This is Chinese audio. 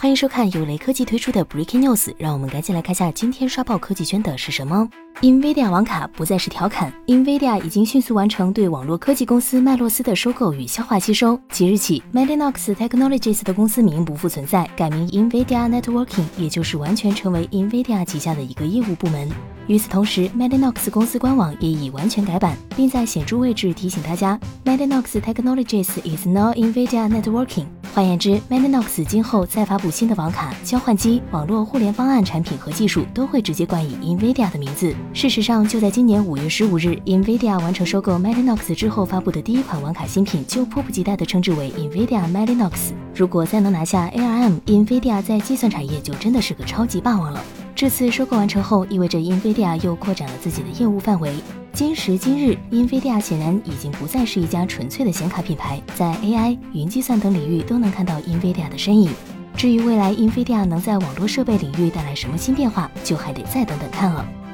欢迎收看由雷科技推出的 Breaking News，让我们赶紧来看下今天刷爆科技圈的是什么。NVIDIA 网卡不再是调侃，NVIDIA 已经迅速完成对网络科技公司麦洛斯的收购与消化吸收。即日起，Mellanox Technologies 的公司名不复存在，改名 NVIDIA Networking，也就是完全成为 NVIDIA 旗下的一个业务部门。与此同时，Mellanox 公司官网也已完全改版，并在显著位置提醒大家：Mellanox Technologies is now NVIDIA Networking。换言之，Madinox 今后再发布新的网卡、交换机、网络互联方案产品和技术，都会直接冠以 NVIDIA 的名字。事实上，就在今年五月十五日，NVIDIA 完成收购 Madinox 之后发布的第一款网卡新品，就迫不及待地称之为 NVIDIA Madinox。如果再能拿下 ARM，NVIDIA 在计算产业就真的是个超级霸王了。这次收购完成后，意味着 NVIDIA 又扩展了自己的业务范围。今时今日，NVIDIA 显然已经不再是一家纯粹的显卡品牌，在 AI、云计算等领域都能看到 NVIDIA 的身影。至于未来 NVIDIA 能在网络设备领域带来什么新变化，就还得再等等看了。